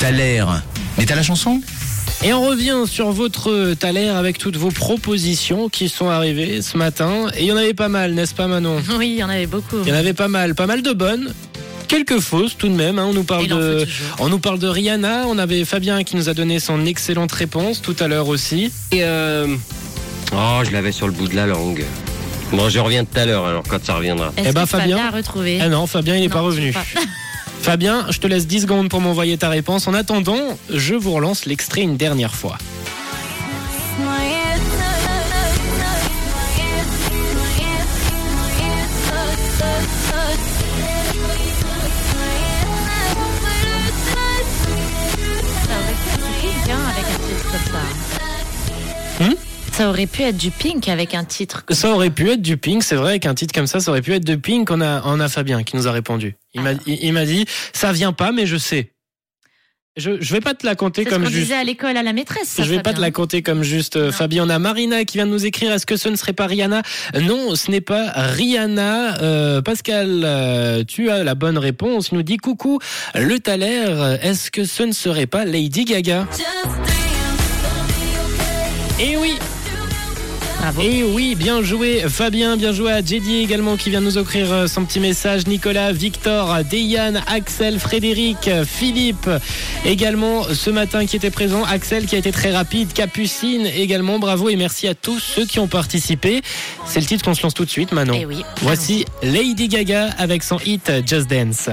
T'as l'air. Mais t'as la chanson Et on revient sur votre Thaler avec toutes vos propositions qui sont arrivées ce matin. Et il y en avait pas mal, n'est-ce pas Manon Oui, il y en avait beaucoup. Il y en avait pas mal, pas mal de bonnes. Quelques fausses tout de même. hein. On nous parle de, faut toujours. on nous parle de Rihanna. On avait Fabien qui nous a donné son excellente réponse tout à l'heure aussi. Et euh... Oh, je l'avais sur le bout de la langue. Bon, je reviens tout à l'heure, alors quand ça reviendra. Eh ben, que Fabien. a retrouvé Ah non, Fabien il n'est pas revenu. pas. Fabien, je te laisse 10 secondes pour m'envoyer ta réponse. En attendant, je vous relance l'extrait une dernière fois. Aurait pu être du Pink avec un titre. comme Ça aurait pu être du Pink, c'est vrai qu'un titre comme ça, ça aurait pu être de Pink. On a, on a Fabien qui nous a répondu. Il m'a, dit, ça vient pas, mais je sais. Je, je vais pas te la compter ce comme qu'on juste. disait à l'école à la maîtresse. ça, Je vais pas te la compter comme juste euh, Non. Fabien. On a Marina qui vient de nous écrire. Est-ce que ce ne serait pas Rihanna? Non, ce n'est pas Rihanna. Euh, Pascal, euh, tu as la bonne réponse. Il nous dit coucou. Le Thaler. Est-ce que ce ne serait pas Lady Gaga? Eh oui. Bravo. Et oui, bien joué Fabien, bien joué à Jedi également qui vient nous offrir euh, son petit message. Nicolas, Victor, Deyane, Axel, Frédéric, Philippe également ce matin qui était présent. Axel qui a été très rapide, Capucine également, bravo et merci à tous ceux qui ont participé. C'est le titre qu'on se lance tout de suite Manon. Eh oui. Voici Lady Gaga avec son hit Just Dance.